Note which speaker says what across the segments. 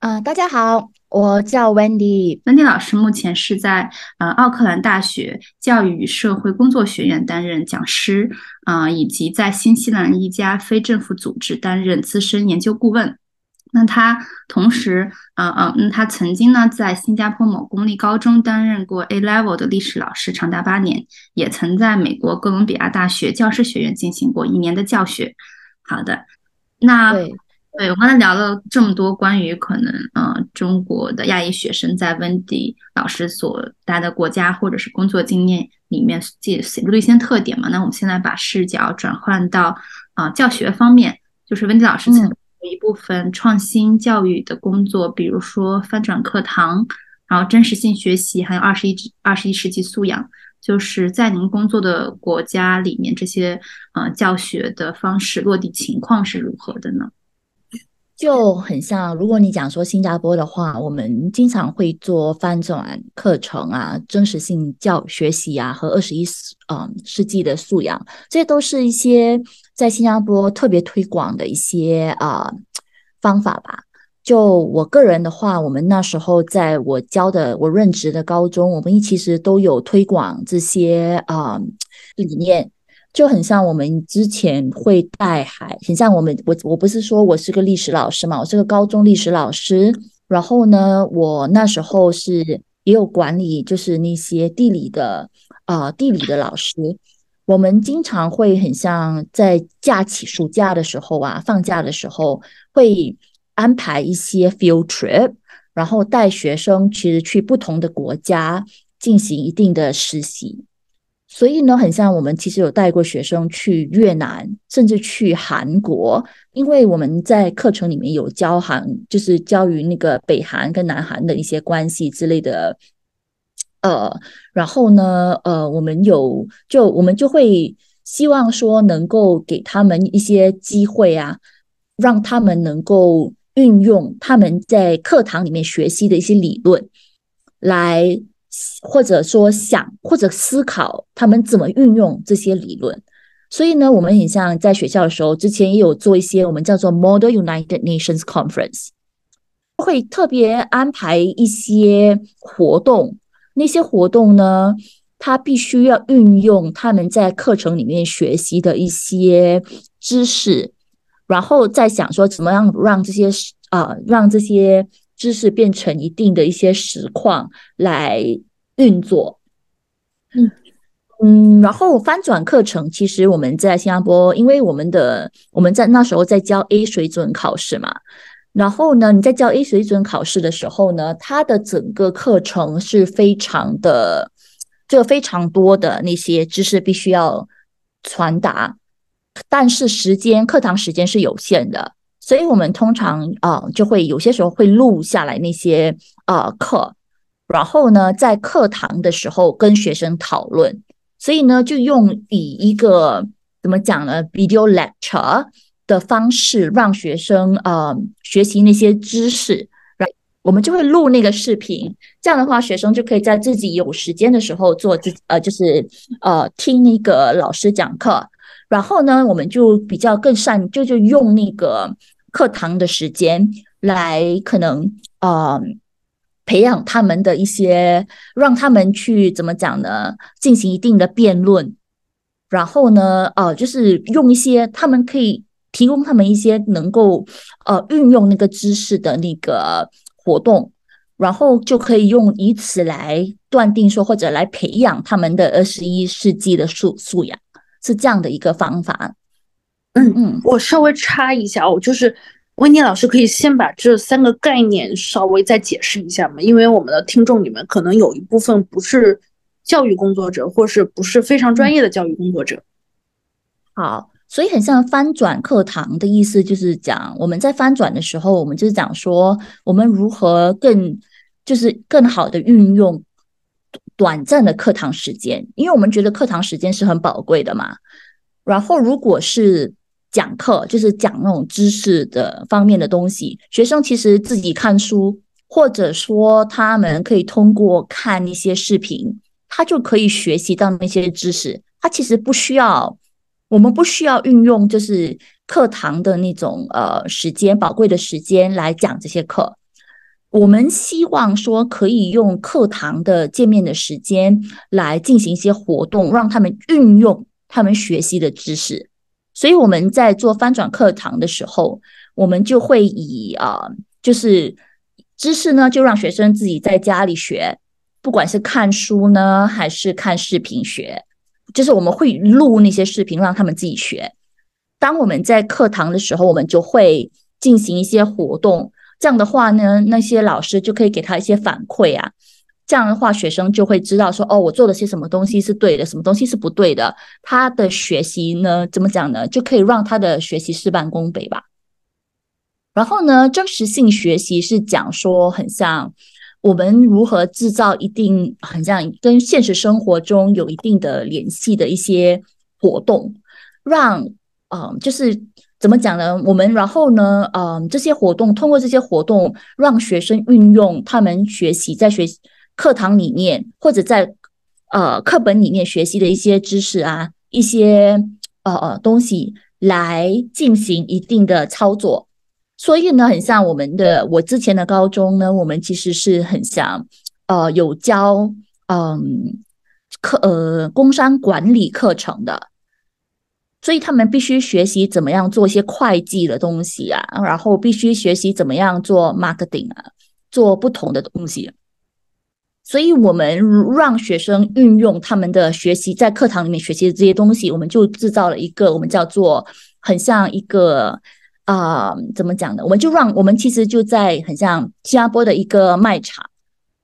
Speaker 1: 啊，大家好，我叫 Wendy。
Speaker 2: Wendy 老师目前是在呃奥克兰大学教育与社会工作学院担任讲师，啊，以及在新西兰一家非政府组织担任资深研究顾问。那他同时，呃呃，嗯，他曾经呢在新加坡某公立高中担任过 A Level 的历史老师，长达八年，也曾在美国哥伦比亚大学教师学院进行过一年的教学。好的，那。对我刚才聊了这么多关于可能，呃，中国的亚裔学生在温迪老师所待的国家或者是工作经验里面记显露的一些特点嘛。那我们现在把视角转换到啊教学方面，就是温迪老师曾有一部分创新教育的工作，比如说翻转课堂，然后真实性学习，还有二十一二十一世纪素养，就是在您工作的国家里面，这些呃教学的方式落地情况是如何的呢？
Speaker 1: 就很像，如果你讲说新加坡的话，我们经常会做翻转课程啊，真实性教学习啊，和二十一世嗯世纪的素养，这都是一些在新加坡特别推广的一些啊方法吧。就我个人的话，我们那时候在我教的我任职的高中，我们其实都有推广这些啊理念。就很像我们之前会带孩，很像我们我我不是说我是个历史老师嘛，我是个高中历史老师。然后呢，我那时候是也有管理，就是那些地理的啊地理的老师。我们经常会很像在假期暑假的时候啊，放假的时候会安排一些 field trip，然后带学生其实去不同的国家进行一定的实习。所以呢，很像我们其实有带过学生去越南，甚至去韩国，因为我们在课程里面有教韩，就是教于那个北韩跟南韩的一些关系之类的。呃，然后呢，呃，我们有就我们就会希望说能够给他们一些机会啊，让他们能够运用他们在课堂里面学习的一些理论来。或者说想或者思考他们怎么运用这些理论，所以呢，我们很像在学校的时候，之前也有做一些我们叫做 Model United Nations Conference，会特别安排一些活动。那些活动呢，他必须要运用他们在课程里面学习的一些知识，然后再想说怎么样让这些啊让这些。知识变成一定的一些实况来运作，嗯嗯，然后翻转课程，其实我们在新加坡，因为我们的我们在那时候在教 A 水准考试嘛，然后呢，你在教 A 水准考试的时候呢，它的整个课程是非常的，就非常多的那些知识必须要传达，但是时间课堂时间是有限的。所以我们通常啊，就会有些时候会录下来那些啊课，然后呢，在课堂的时候跟学生讨论。所以呢，就用以一个怎么讲呢，video lecture 的方式，让学生呃学习那些知识。然我们就会录那个视频，这样的话，学生就可以在自己有时间的时候做自呃，就是呃听那个老师讲课。然后呢，我们就比较更善，就就用那个。课堂的时间来可能呃培养他们的一些，让他们去怎么讲呢？进行一定的辩论，然后呢，呃，就是用一些他们可以提供他们一些能够呃运用那个知识的那个活动，然后就可以用以此来断定说或者来培养他们的二十一世纪的素素养，是这样的一个方法。
Speaker 3: 嗯嗯，我稍微插一下，我就是温妮老师，可以先把这三个概念稍微再解释一下吗？因为我们的听众里面可能有一部分不是教育工作者，或是不是非常专业的教育工作者。
Speaker 1: 好，所以很像翻转课堂的意思，就是讲我们在翻转的时候，我们就是讲说我们如何更。就是更好的运用短暂的课堂时间，因为我们觉得课堂时间是很宝贵的嘛。然后，如果是讲课，就是讲那种知识的方面的东西，学生其实自己看书，或者说他们可以通过看一些视频，他就可以学习到那些知识。他其实不需要，我们不需要运用就是课堂的那种呃时间，宝贵的时间来讲这些课。我们希望说可以用课堂的见面的时间来进行一些活动，让他们运用他们学习的知识。所以我们在做翻转课堂的时候，我们就会以啊，就是知识呢，就让学生自己在家里学，不管是看书呢，还是看视频学。就是我们会录那些视频，让他们自己学。当我们在课堂的时候，我们就会进行一些活动。这样的话呢，那些老师就可以给他一些反馈啊。这样的话，学生就会知道说，哦，我做了些什么东西是对的，什么东西是不对的。他的学习呢，怎么讲呢？就可以让他的学习事半功倍吧。然后呢，真实性学习是讲说，很像。我们如何制造一定很像跟现实生活中有一定的联系的一些活动，让嗯，就是怎么讲呢？我们然后呢，嗯，这些活动通过这些活动，让学生运用他们学习在学习课堂里面或者在呃课本里面学习的一些知识啊，一些呃呃东西来进行一定的操作。所以呢，很像我们的我之前的高中呢，我们其实是很像，呃，有教嗯课呃工商管理课程的，所以他们必须学习怎么样做一些会计的东西啊，然后必须学习怎么样做 marketing 啊，做不同的东西。所以我们让学生运用他们的学习，在课堂里面学习的这些东西，我们就制造了一个我们叫做很像一个。啊，怎么讲呢？我们就让我们其实就在很像新加坡的一个卖场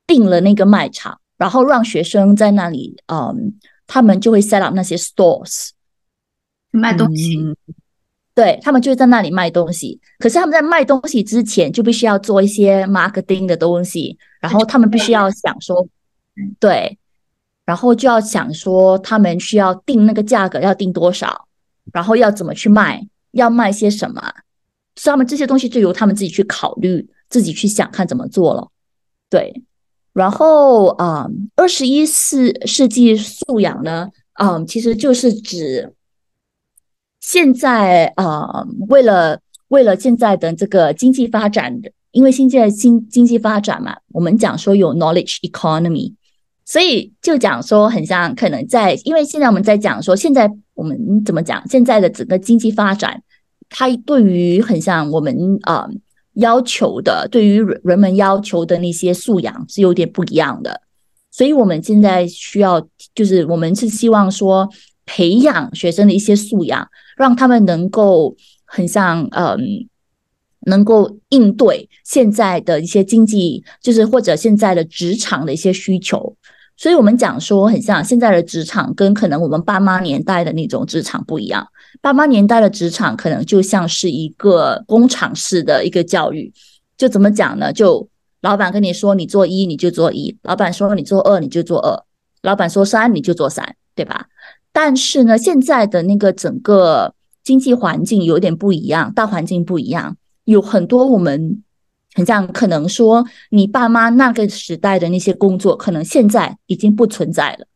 Speaker 1: 订了那个卖场，然后让学生在那里，嗯，他们就会 set up 那些 stores
Speaker 2: 卖东西，
Speaker 1: 对他们就会在那里卖东西。可是他们在卖东西之前，就必须要做一些 marketing 的东西，然后他们必须要想说，对，然后就要想说他们需要定那个价格要定多少，然后要怎么去卖，要卖些什么。所以他们这些东西就由他们自己去考虑，自己去想看怎么做了。对，然后啊，二十一世世纪素养呢，嗯，其实就是指现在啊，为了为了现在的这个经济发展，因为现在经经济发展嘛，我们讲说有 knowledge economy，所以就讲说很像可能在，因为现在我们在讲说，现在我们怎么讲，现在的整个经济发展。它对于很像我们啊要求的，对于人们要求的那些素养是有点不一样的，所以我们现在需要，就是我们是希望说培养学生的一些素养，让他们能够很像嗯，能够应对现在的一些经济，就是或者现在的职场的一些需求。所以我们讲说，很像现在的职场跟可能我们爸妈年代的那种职场不一样。爸妈年代的职场可能就像是一个工厂式的一个教育，就怎么讲呢？就老板跟你说你做一你就做一，老板说你做二你就做二，老板说三你就做三，对吧？但是呢，现在的那个整个经济环境有点不一样，大环境不一样，有很多我们很像可能说你爸妈那个时代的那些工作，可能现在已经不存在了。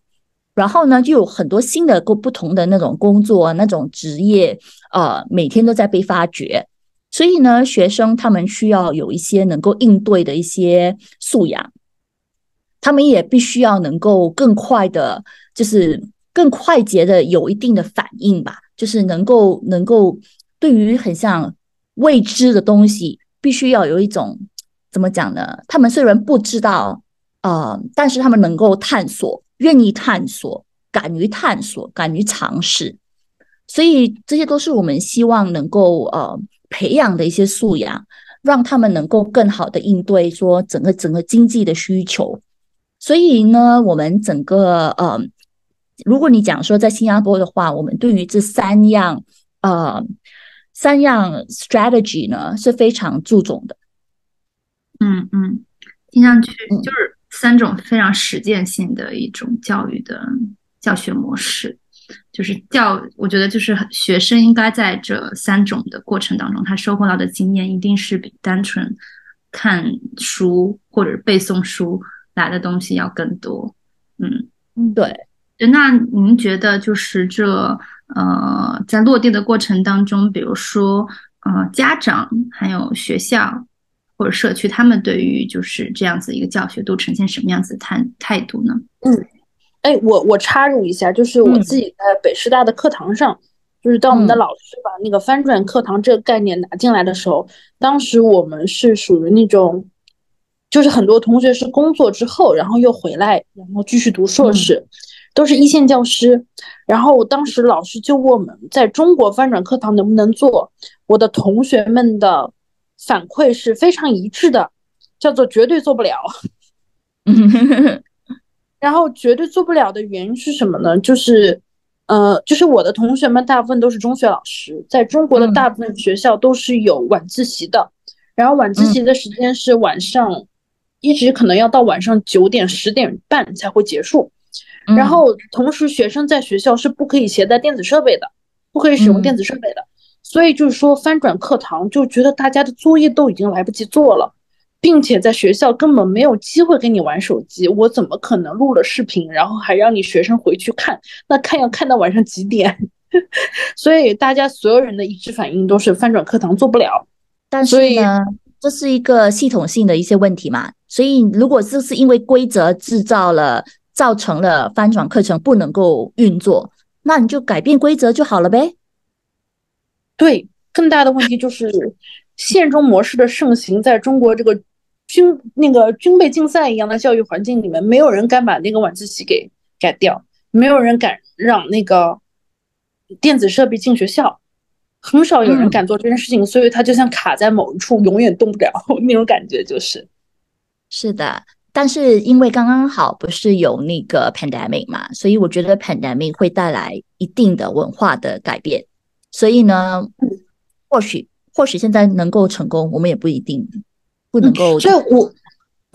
Speaker 1: 然后呢，就有很多新的不不同的那种工作、那种职业，呃，每天都在被发掘。所以呢，学生他们需要有一些能够应对的一些素养，他们也必须要能够更快的，就是更快捷的有一定的反应吧，就是能够能够对于很像未知的东西，必须要有一种怎么讲呢？他们虽然不知道，呃，但是他们能够探索。愿意探索，敢于探索，敢于尝试，所以这些都是我们希望能够呃培养的一些素养，让他们能够更好的应对说整个整个经济的需求。所以呢，我们整个呃，如果你讲说在新加坡的话，我们对于这三样呃三样 strategy 呢是非常注重的。
Speaker 2: 嗯嗯。听上去就是三种非常实践性的一种教育的教学模式。就是教，我觉得就是学生应该在这三种的过程当中，他收获到的经验一定是比单纯看书或者背诵书来的东西要更多。嗯
Speaker 1: 嗯，对。
Speaker 2: 那您觉得就是这呃，在落地的过程当中，比如说呃，家长还有学校或者社区，他们对于就是这样子一个教学都呈现什么样子态态度呢？
Speaker 3: 嗯。哎，我我插入一下，就是我自己在北师大的课堂上，就是当我们的老师把那个翻转课堂这个概念拿进来的时候，当时我们是属于那种，就是很多同学是工作之后，然后又回来，然后继续读硕士，都是一线教师。然后当时老师就问我们，在中国翻转课堂能不能做？我的同学们的反馈是非常一致的，叫做绝对做不了。然后绝对做不了的原因是什么呢？就是，呃，就是我的同学们大部分都是中学老师，在中国的大部分学校都是有晚自习的，然后晚自习的时间是晚上，一直可能要到晚上九点十点半才会结束，然后同时学生在学校是不可以携带电子设备的，不可以使用电子设备的，所以就是说翻转课堂就觉得大家的作业都已经来不及做了。并且在学校根本没有机会跟你玩手机，我怎么可能录了视频，然后还让你学生回去看？那看要看到晚上几点？所以大家所有人的一致反应都是翻转课堂做不了。
Speaker 1: 但是呢，这是一个系统性的一些问题嘛？所以如果这是因为规则制造了，造成了翻转课程不能够运作，那你就改变规则就好了呗。
Speaker 3: 对，更大的问题就是现中模式的盛行，在中国这个。军那个军备竞赛一样的教育环境里面，没有人敢把那个晚自习给改掉，没有人敢让那个电子设备进学校，很少有人敢 做这件事情，所以它就像卡在某一处，永远动不了 那种感觉，就是
Speaker 1: 是的。但是因为刚刚好不是有那个 pandemic 嘛，所以我觉得 pandemic 会带来一定的文化的改变，所以呢，或许或许现在能够成功，我们也不一定。不能够，
Speaker 3: 所以我，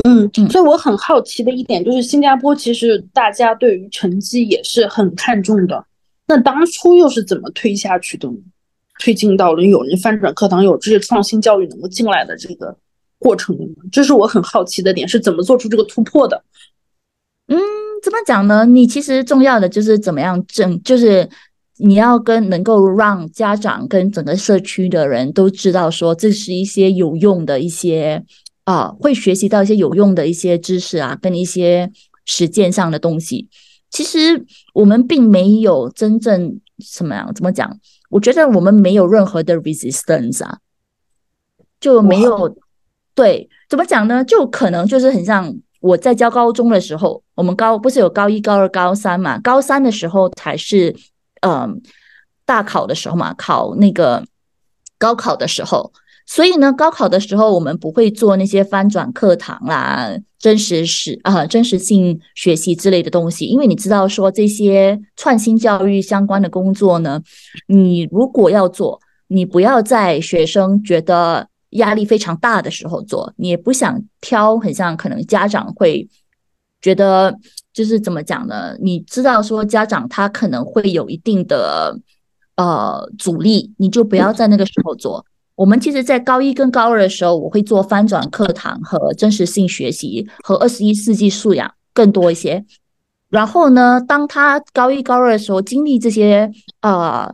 Speaker 3: 嗯，所以我很好奇的一点就是，新加坡其实大家对于成绩也是很看重的。那当初又是怎么推下去的呢？推进到了有人翻转课堂，有这些创新教育能够进来的这个过程呢？这是我很好奇的点，是怎么做出这个突破的？
Speaker 1: 嗯，怎么讲呢？你其实重要的就是怎么样正，就是。你要跟能够让家长跟整个社区的人都知道，说这是一些有用的一些啊，会学习到一些有用的一些知识啊，跟一些实践上的东西。其实我们并没有真正什么样怎么讲？我觉得我们没有任何的 resistance 啊，就没有对怎么讲呢？就可能就是很像我在教高中的时候，我们高不是有高一、高二、高三嘛？高三的时候才是。嗯，大考的时候嘛，考那个高考的时候，所以呢，高考的时候我们不会做那些翻转课堂啦、真实史啊、真实性学习之类的东西，因为你知道说这些创新教育相关的工作呢，你如果要做，你不要在学生觉得压力非常大的时候做，你也不想挑，很像可能家长会觉得。就是怎么讲呢？你知道说家长他可能会有一定的呃阻力，你就不要在那个时候做。我们其实，在高一跟高二的时候，我会做翻转课堂和真实性学习和二十一世纪素养更多一些。然后呢，当他高一高二的时候经历这些呃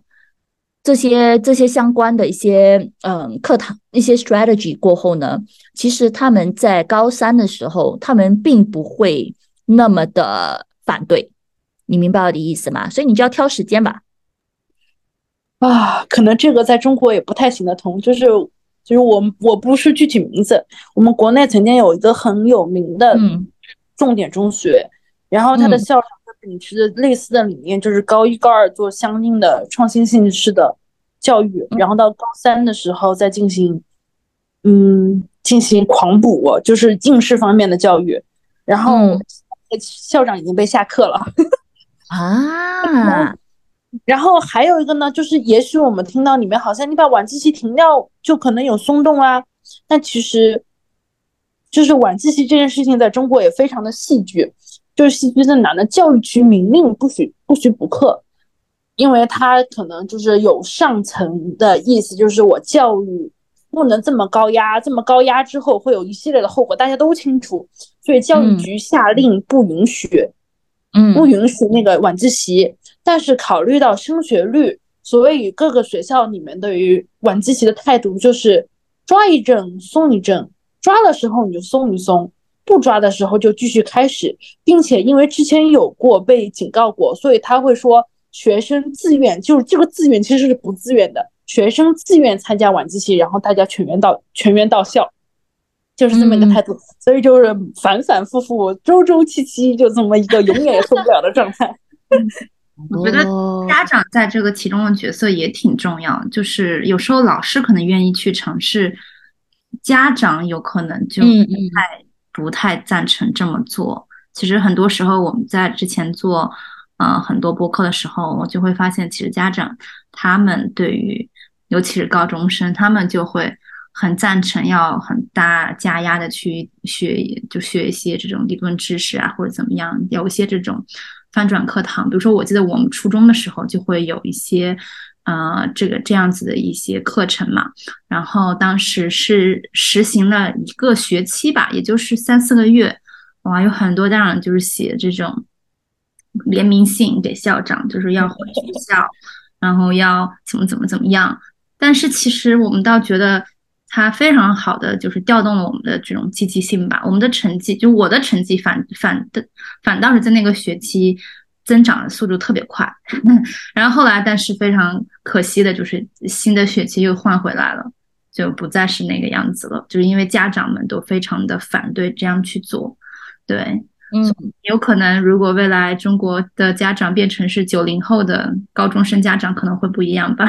Speaker 1: 这些这些相关的一些嗯课堂一些 strategy 过后呢，其实他们在高三的时候，他们并不会。那么的反对，你明白我的意思吗？所以你就要挑时间吧。
Speaker 3: 啊，可能这个在中国也不太行得通。就是就是我我不是具体名字，我们国内曾经有一个很有名的重点中学，然后他的校长秉持着类似的理念，就是高一高二做相应的创新性质的教育，然后到高三的时候再进行嗯进行狂补，就是应试方面的教育，然后。校长已经被下课了。
Speaker 1: 啊，
Speaker 3: 然后还有一个呢，就是也许我们听到里面好像你把晚自习停掉就可能有松动啊，但其实就是晚自习这件事情在中国也非常的戏剧，就是戏剧在哪呢？教育局明令不许不许补课，因为他可能就是有上层的意思，就是我教育不能这么高压，这么高压之后会有一系列的后果，大家都清楚，所以教育局下令不允许，
Speaker 1: 嗯，
Speaker 3: 不允许那个晚自习。但是考虑到升学率，所谓与各个学校里面对于晚自习的态度就是抓一阵松一阵。抓的时候你就松一松，不抓的时候就继续开始，并且因为之前有过被警告过，所以他会说学生自愿，就是这个自愿其实是不自愿的，学生自愿参加晚自习，然后大家全员到全员到校，就是这么一个态度，所以就是反反复复、周周期期，就这么一个永远也受不了的状态。
Speaker 2: 我觉得家长在这个其中的角色也挺重要，就是有时候老师可能愿意去尝试。家长有可能就不太不太赞成这么做。其实很多时候我们在之前做呃很多播客的时候，我就会发现，其实家长他们对于尤其是高中生，他们就会很赞成要很大加压的去学，就学一些这种理论知识啊，或者怎么样，有一些这种翻转课堂。比如说，我记得我们初中的时候就会有一些。呃，这个这样子的一些课程嘛，然后当时是实行了一个学期吧，也就是三四个月，哇，有很多家长就是写这种联名信给校长，就是要回学校，然后要怎么怎么怎么样。但是其实我们倒觉得它非常好的就是调动了我们的这种积极性吧，我们的成绩，就我的成绩反反的反倒是在那个学期。增长的速度特别快，然后后来，但是非常可惜的就是新的学期又换回来了，就不再是那个样子了，就是因为家长们都非常的反对这样去做。对，
Speaker 1: 嗯，
Speaker 2: 有可能如果未来中国的家长变成是九零后的高中生家长，可能会不一样吧。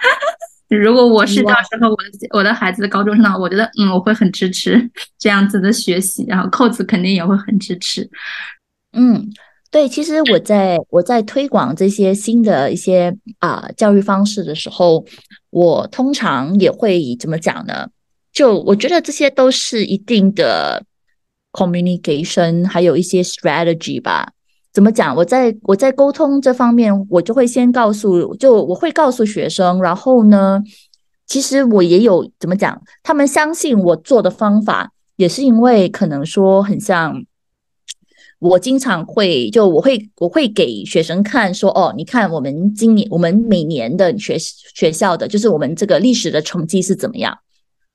Speaker 2: 如果我是到时候我的我的孩子的高中生的话，我觉得嗯，我会很支持这样子的学习，然后扣子肯定也会很支持，
Speaker 1: 嗯。对，其实我在我在推广这些新的一些啊教育方式的时候，我通常也会怎么讲呢？就我觉得这些都是一定的 communication，还有一些 strategy 吧。怎么讲？我在我在沟通这方面，我就会先告诉，就我会告诉学生，然后呢，其实我也有怎么讲，他们相信我做的方法，也是因为可能说很像。我经常会就我会我会给学生看说哦，你看我们今年我们每年的学学校的就是我们这个历史的成绩是怎么样，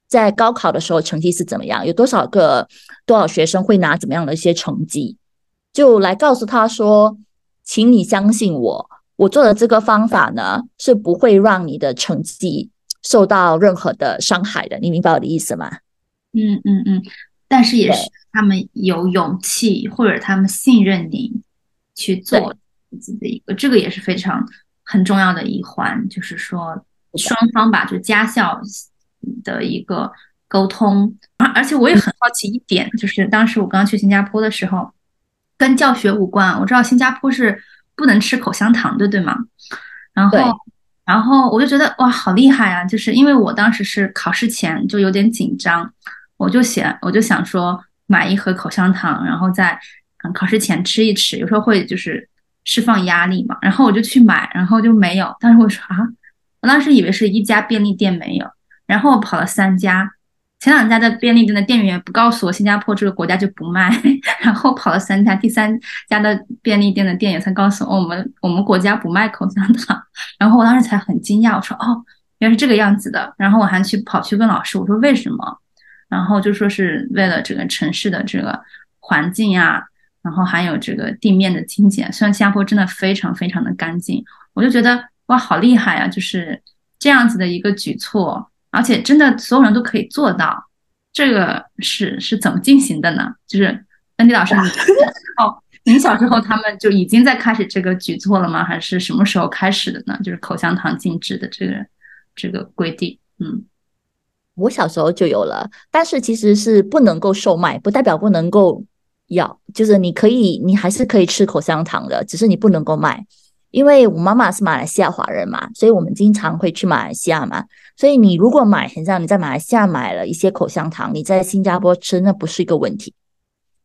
Speaker 1: 在高考的时候成绩是怎么样，有多少个多少学生会拿怎么样的一些成绩，就来告诉他说，请你相信我，我做的这个方法呢是不会让你的成绩受到任何的伤害的，你明白我的意思吗？
Speaker 2: 嗯嗯嗯。但是也是他们有勇气，或者他们信任你去做自己的一个，这个也是非常很重要的一环。就是说，双方吧，就家校的一个沟通。而而且我也很好奇一点，就是当时我刚去新加坡的时候，跟教学无关。我知道新加坡是不能吃口香糖的，对吗？然后，然后我就觉得哇，好厉害啊！就是因为我当时是考试前就有点紧张。我就想，我就想说买一盒口香糖，然后在嗯考试前吃一吃，有时候会就是释放压力嘛。然后我就去买，然后就没有。当时我说啊，我当时以为是一家便利店没有，然后我跑了三家，前两家的便利店的店员不告诉我新加坡这个国家就不卖，然后跑了三家，第三家的便利店的店员才告诉我，我们我们国家不卖口香糖。然后我当时才很惊讶，我说哦，原来是这个样子的。然后我还去跑去问老师，我说为什么？然后就说是为了这个城市的这个环境呀，然后还有这个地面的清洁。虽然新加坡真的非常非常的干净，我就觉得哇，好厉害啊！就是这样子的一个举措，而且真的所有人都可以做到。这个是是怎么进行的呢？就是安迪老师，哦，您小时候他们就已经在开始这个举措了吗？还是什么时候开始的呢？就是口香糖禁止的这个这个规定，嗯。
Speaker 1: 我小时候就有了，但是其实是不能够售卖，不代表不能够要，就是你可以，你还是可以吃口香糖的，只是你不能够卖。因为我妈妈是马来西亚华人嘛，所以我们经常会去马来西亚嘛，所以你如果买，很像你在马来西亚买了一些口香糖，你在新加坡吃那不是一个问题，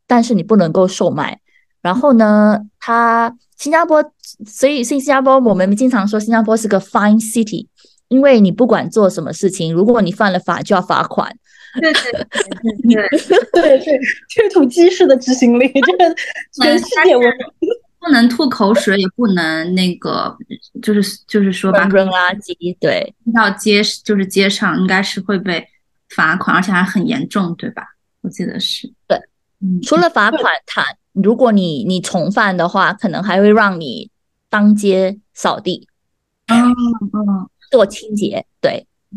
Speaker 1: 但是你不能够售卖。然后呢，它新加坡，所以新加坡我们经常说新加坡是个 fine city，因为你不管做什么事情，如果你犯了法就要罚款。
Speaker 3: 对对对对对 对，推土机式的执行力，这个全世界闻名。
Speaker 2: 不能吐口水，也不能那个，就是就是说吧
Speaker 1: 扔垃圾，对，
Speaker 2: 到街就是街上，应该是会被罚款，而且还很严重，对吧？我记得是
Speaker 1: 对，嗯，除了罚款，他如果你你重犯的话，可能还会让你当街扫地，
Speaker 2: 嗯嗯，
Speaker 1: 做清洁，对。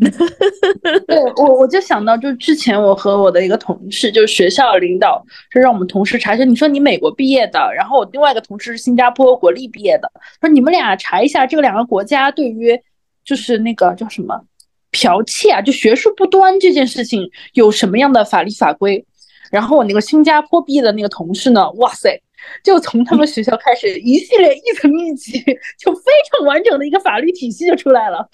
Speaker 3: 对我，我就想到，就之前我和我的一个同事，就是学校领导，就让我们同事查一下。你说你美国毕业的，然后我另外一个同事是新加坡国立毕业的，说你们俩查一下这个两个国家对于就是那个叫什么剽窃啊，就学术不端这件事情有什么样的法律法规。然后我那个新加坡毕业的那个同事呢，哇塞，就从他们学校开始一系列一层一级，就非常完整的一个法律体系就出来了。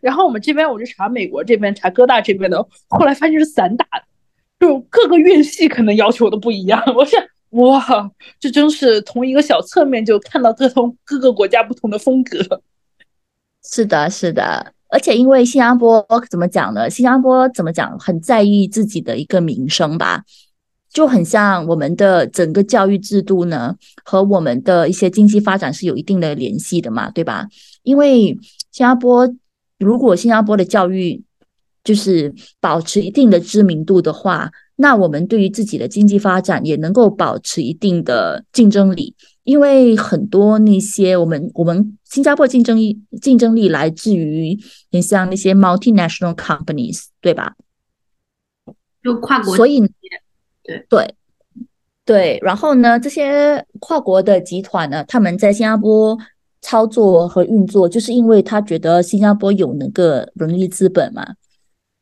Speaker 3: 然后我们这边我就查美国这边查哥大这边的，后来发现是散打，就各个院系可能要求都不一样。我想，哇，这真是从一个小侧面就看到各同各个国家不同的风格。
Speaker 1: 是的，是的，而且因为新加坡怎么讲呢？新加坡怎么讲？很在意自己的一个名声吧，就很像我们的整个教育制度呢，和我们的一些经济发展是有一定的联系的嘛，对吧？因为新加坡。如果新加坡的教育就是保持一定的知名度的话，那我们对于自己的经济发展也能够保持一定的竞争力。因为很多那些我们我们新加坡竞争力竞争力来自于很像那些 multinational companies，对吧？
Speaker 2: 就跨国，
Speaker 1: 所以
Speaker 2: 对
Speaker 1: 对对，然后呢，这些跨国的集团呢，他们在新加坡。操作和运作，就是因为他觉得新加坡有那个人力资本嘛，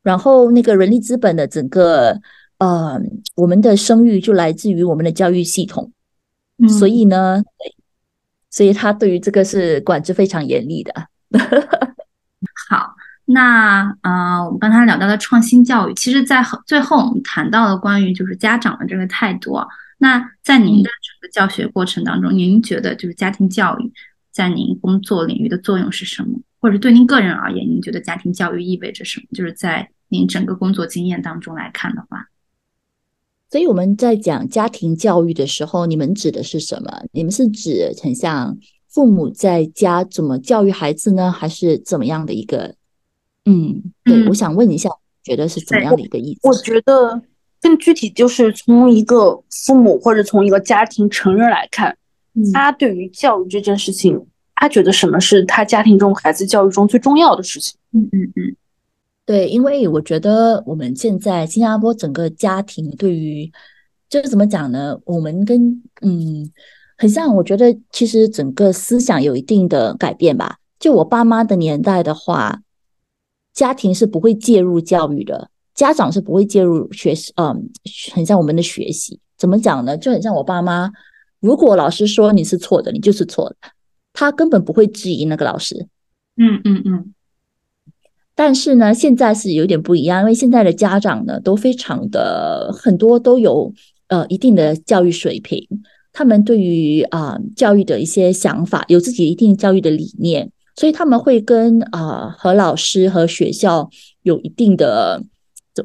Speaker 1: 然后那个人力资本的整个呃，我们的声誉就来自于我们的教育系统，所以呢，所以他对于这个是管制非常严厉的。
Speaker 2: 好，那呃，我们刚才聊到了创新教育，其实在最后我们谈到了关于就是家长的这个态度。那在您的整个教学过程当中，您觉得就是家庭教育？在您工作领域的作用是什么？或者对您个人而言，您觉得家庭教育意味着什么？就是在您整个工作经验当中来看的话，
Speaker 1: 所以我们在讲家庭教育的时候，你们指的是什么？你们是指很像父母在家怎么教育孩子呢？还是怎么样的一个？嗯，对，我想问一下，觉得是怎么样的一个意思？
Speaker 3: 我觉得更具体就是从一个父母或者从一个家庭成人来看。他对于教育这件事情，他觉得什么是他家庭中孩子教育中最重要的事情？
Speaker 2: 嗯嗯嗯，
Speaker 1: 对，因为我觉得我们现在新加坡整个家庭对于，就是怎么讲呢？我们跟嗯，很像，我觉得其实整个思想有一定的改变吧。就我爸妈的年代的话，家庭是不会介入教育的，家长是不会介入学习，嗯，很像我们的学习，怎么讲呢？就很像我爸妈。如果老师说你是错的，你就是错的，他根本不会质疑那个老师。
Speaker 2: 嗯嗯嗯。
Speaker 1: 但是呢，现在是有点不一样，因为现在的家长呢都非常的很多都有呃一定的教育水平，他们对于啊教育的一些想法有自己一定教育的理念，所以他们会跟啊和老师和学校有一定的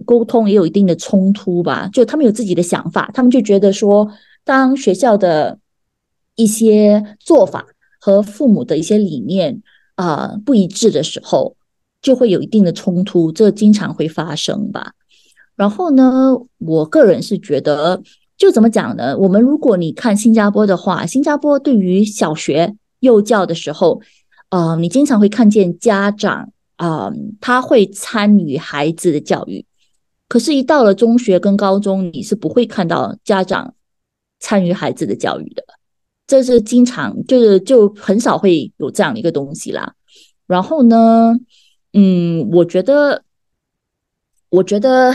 Speaker 1: 沟通，也有一定的冲突吧。就他们有自己的想法，他们就觉得说。当学校的一些做法和父母的一些理念啊不一致的时候，就会有一定的冲突，这经常会发生吧。然后呢，我个人是觉得，就怎么讲呢？我们如果你看新加坡的话，新加坡对于小学幼教的时候，呃，你经常会看见家长啊，他会参与孩子的教育。可是，一到了中学跟高中，你是不会看到家长。参与孩子的教育的，这是经常就是就很少会有这样的一个东西啦。然后呢，嗯，我觉得，我觉得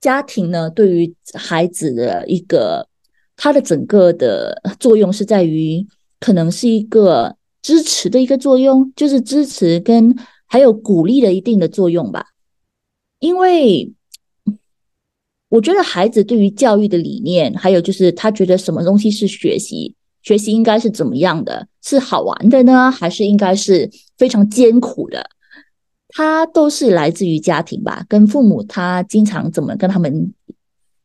Speaker 1: 家庭呢，对于孩子的一个，他的整个的作用是在于，可能是一个支持的一个作用，就是支持跟还有鼓励的一定的作用吧。因为我觉得孩子对于教育的理念，还有就是他觉得什么东西是学习，学习应该是怎么样的，是好玩的呢，还是应该是非常艰苦的？他都是来自于家庭吧，跟父母他经常怎么跟他们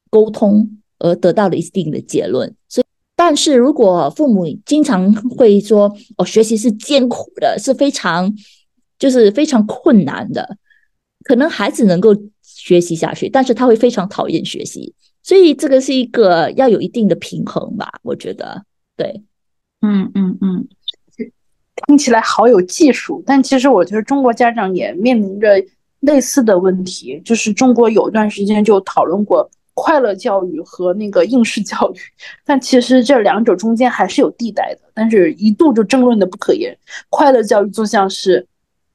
Speaker 1: 沟通而得到了一定的结论。所以，但是如果父母经常会说哦，学习是艰苦的，是非常就是非常困难的，可能孩子能够学习下去，但是他会非常讨厌学习。所以这个是一个要有一定的平衡吧，我觉得对，
Speaker 2: 嗯嗯嗯。
Speaker 3: 听起来好有技术，但其实我觉得中国家长也面临着类似的问题。就是中国有段时间就讨论过快乐教育和那个应试教育，但其实这两者中间还是有地带的。但是一度就争论的不可言。快乐教育就像是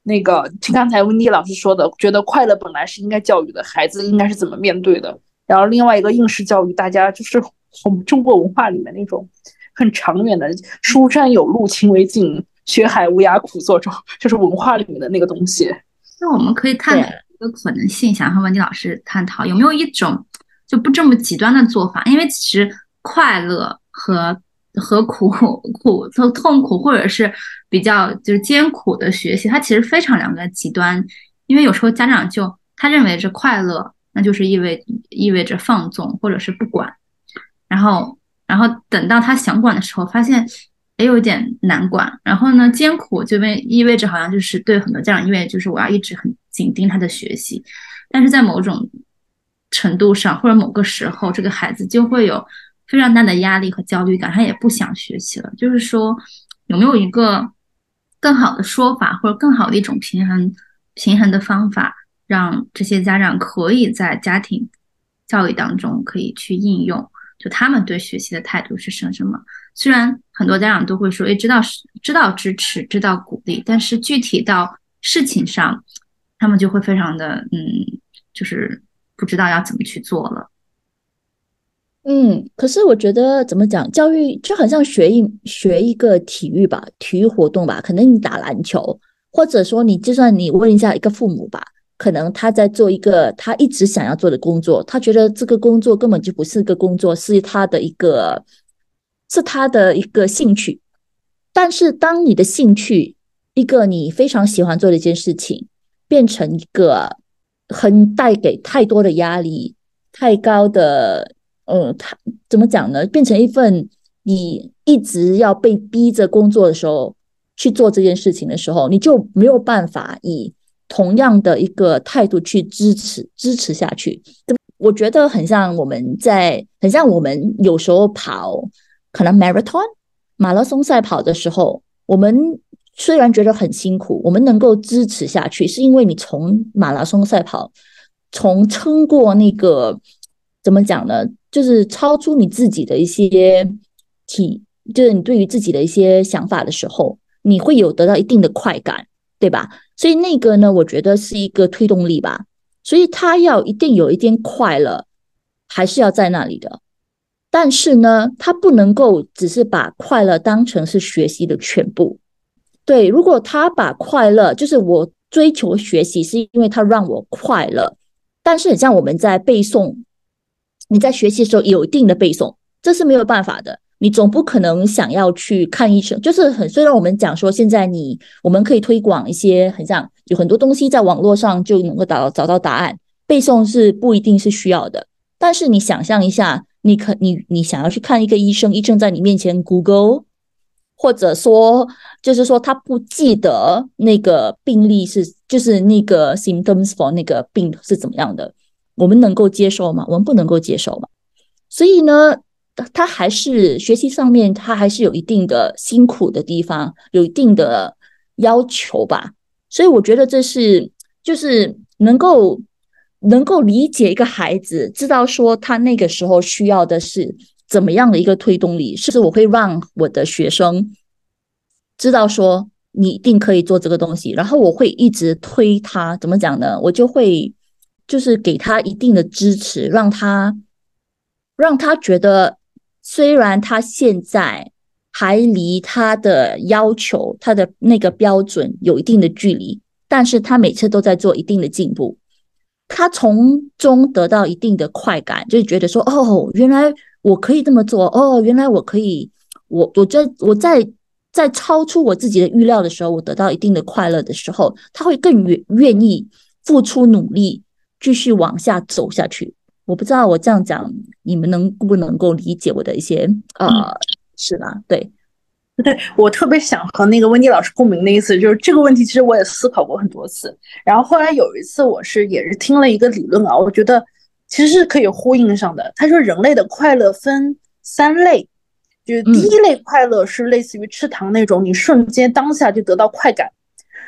Speaker 3: 那个听刚才温迪老师说的，觉得快乐本来是应该教育的，孩子应该是怎么面对的。然后另外一个应试教育，大家就是我们中国文化里面那种很长远的“书山有路勤为径”。学海无涯苦作舟，就是文化里面的那个东西。
Speaker 2: 那我们可以探讨一个可能性，想和文迪老师探讨有没有一种就不这么极端的做法？因为其实快乐和和苦 苦和痛苦，或者是比较就是艰苦的学习，它其实非常两个极端。因为有时候家长就他认为是快乐，那就是意味意味着放纵或者是不管，然后然后等到他想管的时候，发现。也有一点难管，然后呢，艰苦就意意味着好像就是对很多家长意味就是我要一直很紧盯他的学习，但是在某种程度上或者某个时候，这个孩子就会有非常大的压力和焦虑感，他也不想学习了。就是说，有没有一个更好的说法或者更好的一种平衡平衡的方法，让这些家长可以在家庭教育当中可以去应用？就他们对学习的态度是什什么？虽然很多家长都会说，哎，知道是知道支持，知道鼓励，但是具体到事情上，他们就会非常的，嗯，就是不知道要怎么去做了。
Speaker 1: 嗯，可是我觉得怎么讲，教育就很像学一学一个体育吧，体育活动吧，可能你打篮球，或者说你就算你问一下一个父母吧。可能他在做一个他一直想要做的工作，他觉得这个工作根本就不是个工作，是他的一个，是他的一个兴趣。但是当你的兴趣，一个你非常喜欢做的一件事情，变成一个很带给太多的压力、太高的，呃，他怎么讲呢？变成一份你一直要被逼着工作的时候去做这件事情的时候，你就没有办法以。同样的一个态度去支持支持下去，我觉得很像我们在很像我们有时候跑可能 marathon 马拉松赛跑的时候，我们虽然觉得很辛苦，我们能够支持下去，是因为你从马拉松赛跑，从撑过那个怎么讲呢？就是超出你自己的一些体，就是你对于自己的一些想法的时候，你会有得到一定的快感，对吧？所以那个呢，我觉得是一个推动力吧。所以他要一定有一点快乐，还是要在那里的。但是呢，他不能够只是把快乐当成是学习的全部。对，如果他把快乐就是我追求学习，是因为他让我快乐。但是很像我们在背诵，你在学习的时候有一定的背诵，这是没有办法的。你总不可能想要去看医生，就是很虽然我们讲说现在你我们可以推广一些很像有很多东西在网络上就能够找到找到答案，背诵是不一定是需要的。但是你想象一下，你可你你想要去看一个医生，医生在你面前 Google，或者说就是说他不记得那个病例是就是那个 symptoms for 那个病是怎么样的，我们能够接受吗？我们不能够接受嘛。所以呢？他还是学习上面，他还是有一定的辛苦的地方，有一定的要求吧。所以我觉得这是就是能够能够理解一个孩子，知道说他那个时候需要的是怎么样的一个推动力。是我会让我的学生知道说你一定可以做这个东西，然后我会一直推他。怎么讲呢？我就会就是给他一定的支持，让他让他觉得。虽然他现在还离他的要求、他的那个标准有一定的距离，但是他每次都在做一定的进步，他从中得到一定的快感，就是觉得说，哦，原来我可以这么做，哦，原来我可以，我我在我在在超出我自己的预料的时候，我得到一定的快乐的时候，他会更愿愿意付出努力，继续往下走下去。我不知道我这样讲，你们能不能够理解我的一些呃，是吧？对，
Speaker 3: 对我特别想和那个温迪老师共鸣的意思，就是这个问题其实我也思考过很多次。然后后来有一次，我是也是听了一个理论啊，我觉得其实是可以呼应上的。他说人类的快乐分三类，就是第一类快乐是类似于吃糖那种，你瞬间当下就得到快感。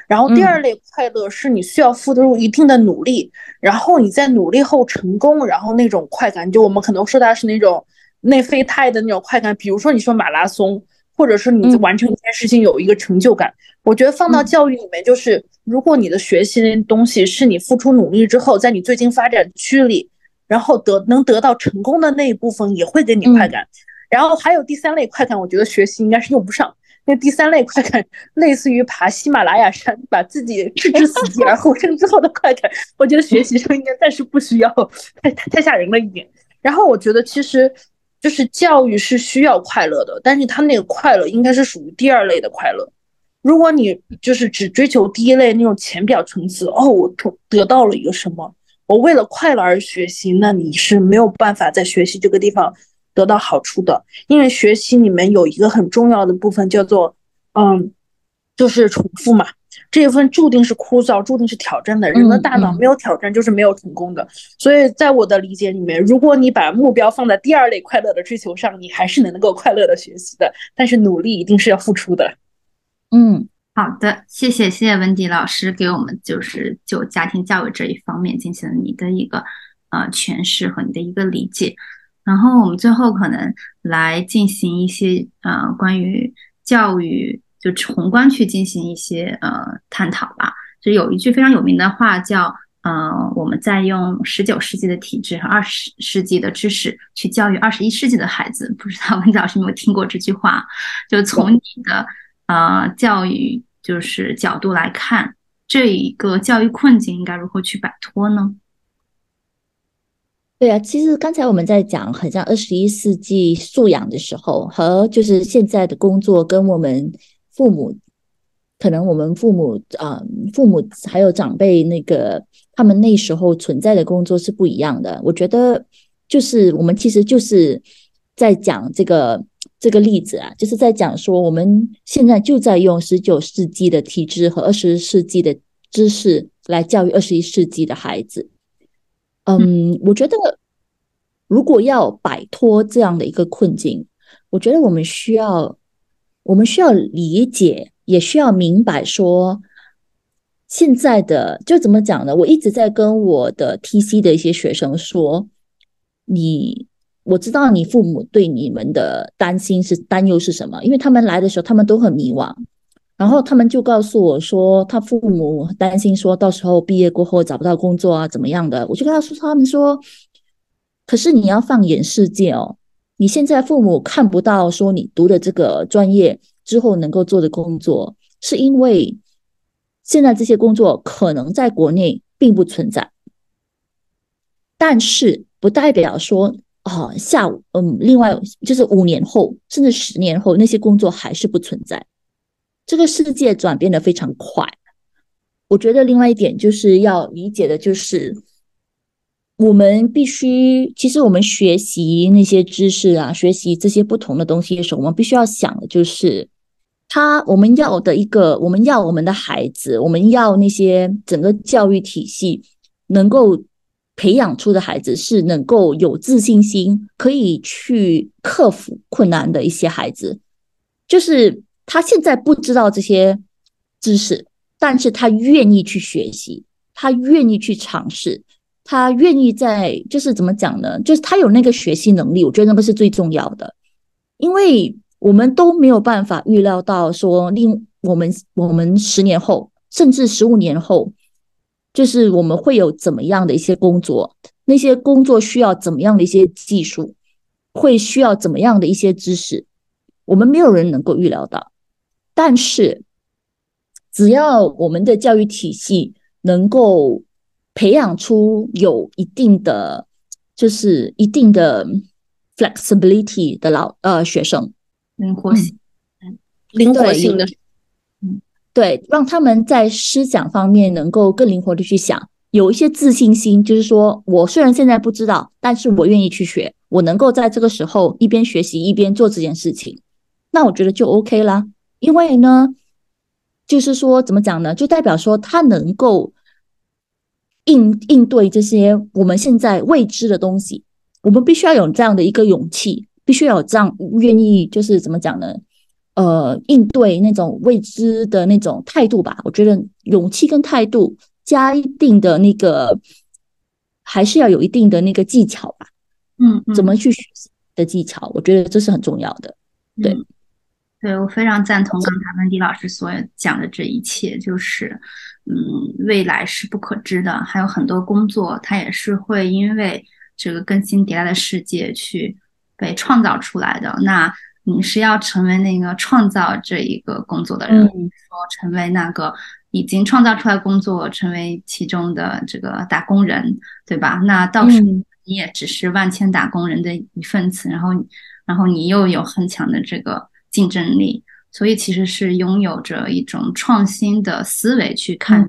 Speaker 3: 然后第二类快乐是你需要付出一定的努力，然后你在努力后成功，然后那种快感，就我们可能说它是那种内啡肽的那种快感。比如说你说马拉松，或者是你完成一件事情有一个成就感。我觉得放到教育里面，就是如果你的学习的东西是你付出努力之后，在你最近发展区里，然后得能得到成功的那一部分，也会给你快感。然后还有第三类快感，我觉得学习应该是用不上。那第三类快感，类似于爬喜马拉雅山，把自己置之死地而后生之后的快感，我觉得学习上应该暂时不需要，太太太吓人了一点。然后我觉得其实就是教育是需要快乐的，但是他那个快乐应该是属于第二类的快乐。如果你就是只追求第一类那种浅表层次，哦，我得得到了一个什么，我为了快乐而学习，那你是没有办法在学习这个地方。得到好处的，因为学习里面有一个很重要的部分叫做，嗯，就是重复嘛。这一份注定是枯燥，注定是挑战的。人的大脑没有挑战就是没有成功的。所以在我的理解里面，如果你把目标放在第二类快乐的追求上，你还是能够快乐的学习的。但是努力一定是要付出的。
Speaker 2: 嗯，好的，谢谢谢谢文迪老师给我们就是就家庭教育这一方面进行了你的一个呃诠释和你的一个理解。然后我们最后可能来进行一些呃关于教育就宏观去进行一些呃探讨吧。就有一句非常有名的话叫呃我们在用十九世纪的体制和二十世纪的知识去教育二十一世纪的孩子。不知道文迪老师有没有听过这句话？就从你的呃教育就是角度来看，这一个教育困境应该如何去摆脱呢？
Speaker 1: 对啊，其实刚才我们在讲，很像二十一世纪素养的时候，和就是现在的工作，跟我们父母，可能我们父母啊，父母还有长辈那个他们那时候存在的工作是不一样的。我觉得，就是我们其实就是在讲这个这个例子啊，就是在讲说，我们现在就在用十九世纪的体制和二十世纪的知识来教育二十一世纪的孩子。嗯，我觉得如果要摆脱这样的一个困境，我觉得我们需要，我们需要理解，也需要明白说，现在的就怎么讲呢？我一直在跟我的 TC 的一些学生说，你我知道你父母对你们的担心是担忧是什么，因为他们来的时候，他们都很迷惘。然后他们就告诉我说，他父母担心说到时候毕业过后找不到工作啊，怎么样的？我就跟他说，他们说，可是你要放眼世界哦，你现在父母看不到说你读的这个专业之后能够做的工作，是因为现在这些工作可能在国内并不存在，但是不代表说哦，下午嗯，另外就是五年后甚至十年后那些工作还是不存在。这个世界转变的非常快，我觉得另外一点就是要理解的，就是我们必须，其实我们学习那些知识啊，学习这些不同的东西的时候，我们必须要想的就是，他我们要的一个，我们要我们的孩子，我们要那些整个教育体系能够培养出的孩子是能够有自信心，可以去克服困难的一些孩子，就是。他现在不知道这些知识，但是他愿意去学习，他愿意去尝试，他愿意在，就是怎么讲呢？就是他有那个学习能力，我觉得那个是最重要的，因为我们都没有办法预料到说，另我们我们十年后，甚至十五年后，就是我们会有怎么样的一些工作，那些工作需要怎么样的一些技术，会需要怎么样的一些知识，我们没有人能够预料到。但是，只要我们的教育体系能够培养出有一定的，就是一定的 flexibility 的老呃学生，
Speaker 2: 灵活性，
Speaker 3: 灵活性的，
Speaker 1: 嗯，对，让他们在思想方面能够更灵活的去想，有一些自信心，就是说我虽然现在不知道，但是我愿意去学，我能够在这个时候一边学习一边做这件事情，那我觉得就 OK 啦，因为呢。就是说，怎么讲呢？就代表说他能够应应对这些我们现在未知的东西。我们必须要有这样的一个勇气，必须要有这样愿意，就是怎么讲呢？呃，应对那种未知的那种态度吧。我觉得勇气跟态度加一定的那个，还是要有一定的那个技巧吧。
Speaker 2: 嗯，
Speaker 1: 怎么去学习的技巧？我觉得这是很重要的。对。
Speaker 2: 对，我非常赞同刚才温迪老师所讲的这一切，就是，嗯，未来是不可知的，还有很多工作，它也是会因为这个更新迭代的世界去被创造出来的。那你是要成为那个创造这一个工作的人，说成为那个已经创造出来工作，成为其中的这个打工人，对吧？那到时你也只是万千打工人的一份子，然后，然后你又有很强的这个。竞争力，所以其实是拥有着一种创新的思维去看待，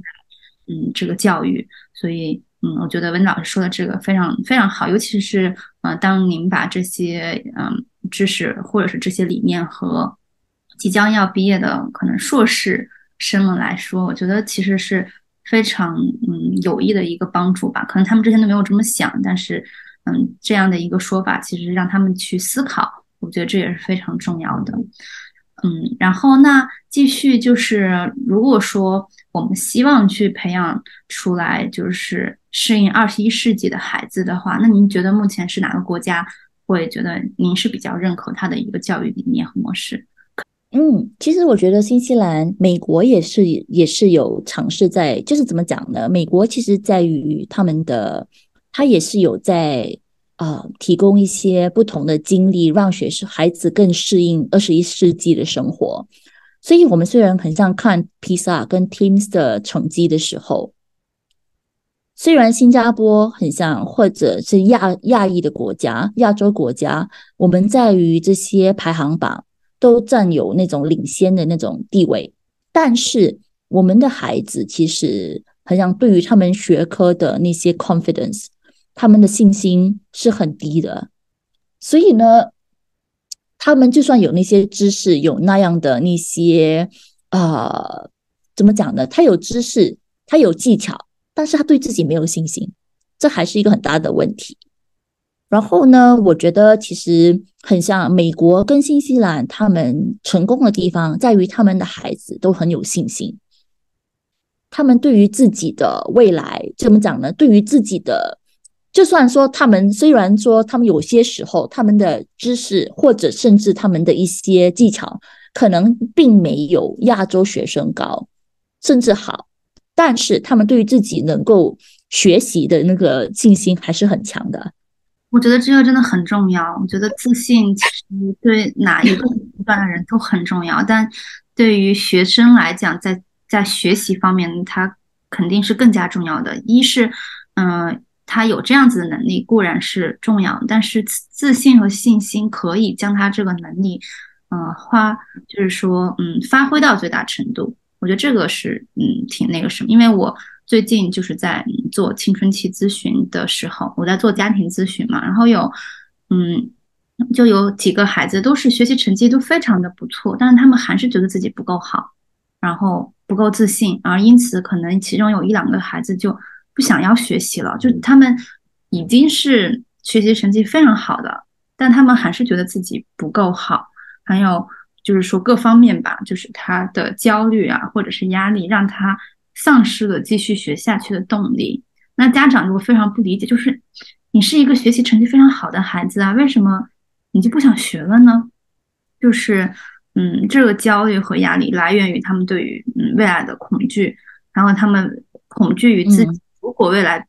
Speaker 2: 嗯，这个教育。所以，嗯，我觉得文老师说的这个非常非常好，尤其是，呃，当您把这些，嗯，知识或者是这些理念和即将要毕业的可能硕士生们来说，我觉得其实是非常，嗯，有益的一个帮助吧。可能他们之前都没有这么想，但是，嗯，这样的一个说法，其实让他们去思考。我觉得这也是非常重要的，嗯，然后那继续就是，如果说我们希望去培养出来就是适应二十一世纪的孩子的话，那您觉得目前是哪个国家会觉得您是比较认可他的一个教育理念和模式？
Speaker 1: 嗯，其实我觉得新西兰、美国也是也是有尝试在，就是怎么讲呢？美国其实在于他们的，他也是有在。啊，提供一些不同的经历，让学生孩子更适应二十一世纪的生活。所以，我们虽然很像看披萨跟 Teams 的成绩的时候，虽然新加坡很像，或者是亚亚裔的国家、亚洲国家，我们在于这些排行榜都占有那种领先的那种地位，但是我们的孩子其实很像对于他们学科的那些 confidence。他们的信心是很低的，所以呢，他们就算有那些知识，有那样的那些啊，怎么讲呢？他有知识，他有技巧，但是他对自己没有信心，这还是一个很大的问题。然后呢，我觉得其实很像美国跟新西兰，他们成功的地方在于他们的孩子都很有信心，他们对于自己的未来怎么讲呢？对于自己的。就算说他们虽然说他们有些时候他们的知识或者甚至他们的一些技巧可能并没有亚洲学生高，甚至好，但是他们对于自己能够学习的那个信心还是很强的。
Speaker 2: 我觉得这个真的很重要。我觉得自信其实对哪一个阶段的人都很重要，但对于学生来讲，在在学习方面，他肯定是更加重要的。一是，嗯。他有这样子的能力固然是重要，但是自信和信心可以将他这个能力，嗯，花就是说，嗯，发挥到最大程度。我觉得这个是，嗯，挺那个什么。因为我最近就是在做青春期咨询的时候，我在做家庭咨询嘛，然后有，嗯，就有几个孩子都是学习成绩都非常的不错，但是他们还是觉得自己不够好，然后不够自信，而因此可能其中有一两个孩子就。不想要学习了，就他们已经是学习成绩非常好的，但他们还是觉得自己不够好，还有就是说各方面吧，就是他的焦虑啊，或者是压力，让他丧失了继续学下去的动力。那家长如果非常不理解，就是你是一个学习成绩非常好的孩子啊，为什么你就不想学了呢？就是嗯，这个焦虑和压力来源于他们对于嗯未来的恐惧，然后他们恐惧于自己。如果未来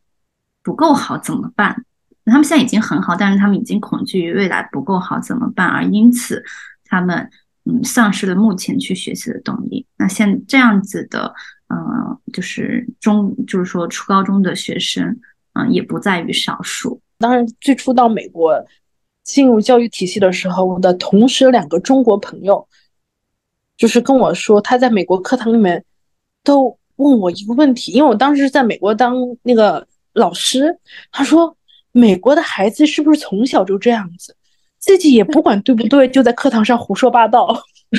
Speaker 2: 不够好怎么办？他们现在已经很好，但是他们已经恐惧于未来不够好怎么办？而因此，他们嗯丧失了目前去学习的动力。那现这样子的，呃，就是中就是说初高中的学生，嗯，也不在于少数。
Speaker 3: 当然，最初到美国进入教育体系的时候，我的同时两个中国朋友，就是跟我说，他在美国课堂里面都问我一个问题，因为我当时在美国当那个老师，他说美国的孩子是不是从小就这样子，自己也不管对不对，就在课堂上胡说八道。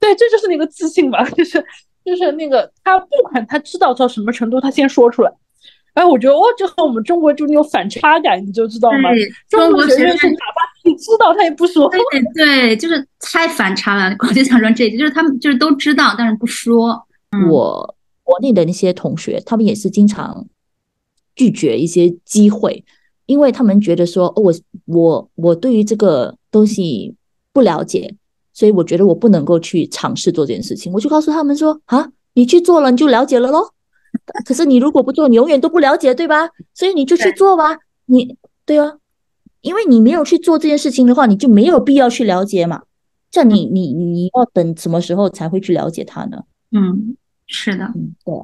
Speaker 3: 对，这就是那个自信吧，就是就是那个他不管他知道到什么程度，他先说出来。哎，我觉得哦，这和我们中国就那种反差感，你就知道吗？中国学生是哪怕你知道他也不说。
Speaker 2: 对对，就是太反差了。我就想说这，就是他们就是都知道，但是不说。
Speaker 1: 我国内的那些同学，他们也是经常拒绝一些机会，因为他们觉得说，哦，我我我对于这个东西不了解，所以我觉得我不能够去尝试做这件事情。我就告诉他们说，啊，你去做了，你就了解了喽。可是你如果不做，你永远都不了解，对吧？所以你就去做吧。你对啊，因为你没有去做这件事情的话，你就没有必要去了解嘛。这样你你你要等什么时候才会去了解它呢？
Speaker 2: 嗯，是的，
Speaker 1: 嗯，对，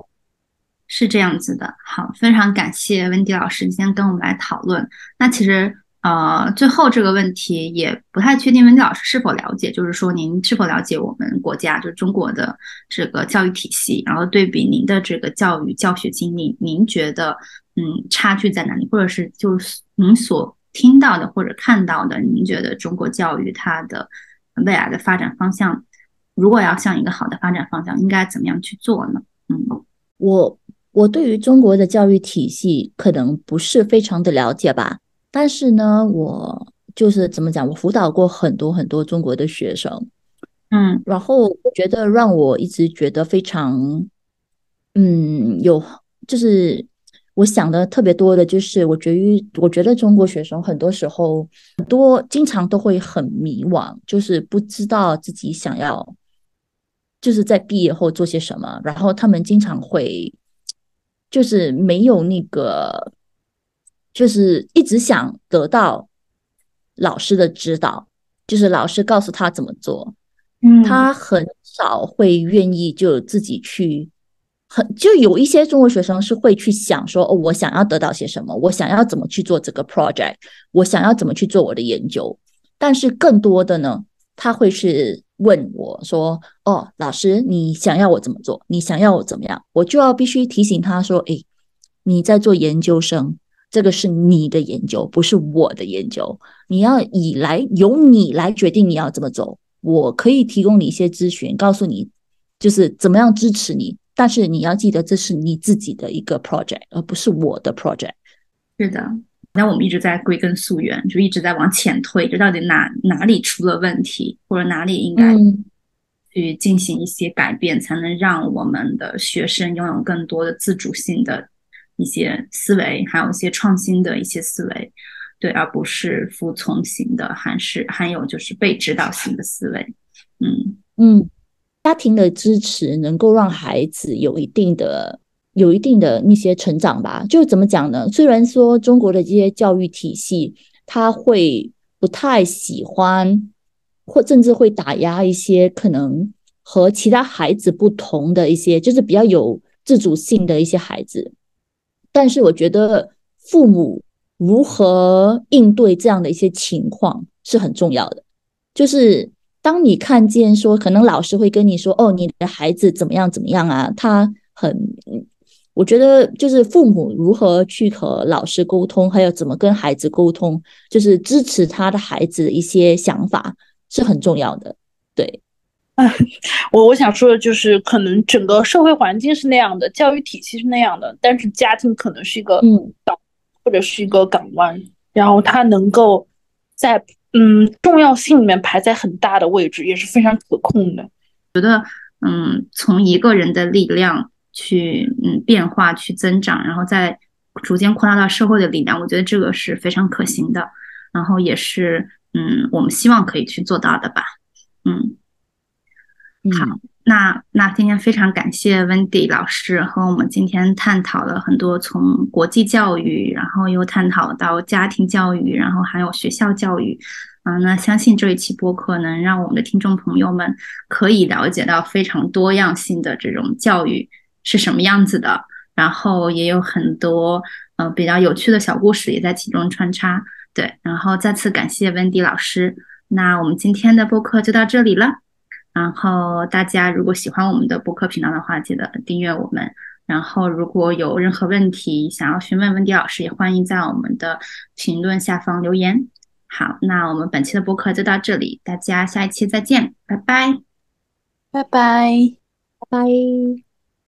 Speaker 2: 是这样子的。好，非常感谢温迪老师今天跟我们来讨论。那其实。呃，最后这个问题也不太确定，温迪老师是否了解？就是说，您是否了解我们国家，就是中国的这个教育体系？然后对比您的这个教育教学经历，您觉得，嗯，差距在哪里？或者是就是您所听到的或者看到的，您觉得中国教育它的未来的发展方向，如果要向一个好的发展方向，应该怎么样去做呢？嗯，
Speaker 1: 我我对于中国的教育体系可能不是非常的了解吧。但是呢，我就是怎么讲？我辅导过很多很多中国的学生，
Speaker 2: 嗯，
Speaker 1: 然后我觉得让我一直觉得非常，嗯，有就是我想的特别多的，就是我觉于我觉得中国学生很多时候很多经常都会很迷惘，就是不知道自己想要就是在毕业后做些什么，然后他们经常会就是没有那个。就是一直想得到老师的指导，就是老师告诉他怎么做，
Speaker 2: 嗯，
Speaker 1: 他很少会愿意就自己去，很就有一些中国学生是会去想说，哦，我想要得到些什么，我想要怎么去做这个 project，我想要怎么去做我的研究，但是更多的呢，他会是问我说，哦，老师，你想要我怎么做？你想要我怎么样？我就要必须提醒他说，诶，你在做研究生。这个是你的研究，不是我的研究。你要以来由你来决定你要怎么走。我可以提供你一些咨询，告诉你就是怎么样支持你。但是你要记得，这是你自己的一个 project，而不是我的 project。
Speaker 2: 是的，那我们一直在归根溯源，就一直在往前推，这到底哪哪里出了问题，或者哪里应该去进行一些改变，才能让我们的学生拥有更多的自主性的。一些思维，还有一些创新的一些思维，对，而不是服从型的，还是还有就是被指导型的思维。嗯
Speaker 1: 嗯，家庭的支持能够让孩子有一定的、有一定的那些成长吧。就怎么讲呢？虽然说中国的这些教育体系，他会不太喜欢，或甚至会打压一些可能和其他孩子不同的一些，就是比较有自主性的一些孩子。但是我觉得父母如何应对这样的一些情况是很重要的。就是当你看见说，可能老师会跟你说：“哦，你的孩子怎么样怎么样啊？”他很，我觉得就是父母如何去和老师沟通，还有怎么跟孩子沟通，就是支持他的孩子的一些想法是很重要的。对。
Speaker 3: 我我想说的就是，可能整个社会环境是那样的，教育体系是那样的，但是家庭可能是一个
Speaker 1: 嗯
Speaker 3: 港或者是一个港湾，然后它能够在嗯重要性里面排在很大的位置，也是非常可控的。
Speaker 2: 觉得嗯，从一个人的力量去嗯变化去增长，然后再逐渐扩大到社会的力量，我觉得这个是非常可行的，然后也是嗯我们希望可以去做到的吧，嗯。好，那那今天非常感谢 Wendy 老师和我们今天探讨了很多从国际教育，然后又探讨到家庭教育，然后还有学校教育。啊，那相信这一期播客能让我们的听众朋友们可以了解到非常多样性的这种教育是什么样子的，然后也有很多呃比较有趣的小故事也在其中穿插。对，然后再次感谢温迪老师。那我们今天的播客就到这里了。然后大家如果喜欢我们的播客频道的话，记得订阅我们。然后如果有任何问题想要询问温迪老师，也欢迎在我们的评论下方留言。好，那我们本期的播客就到这里，大家下一期再见，拜拜，
Speaker 3: 拜拜，
Speaker 1: 拜拜。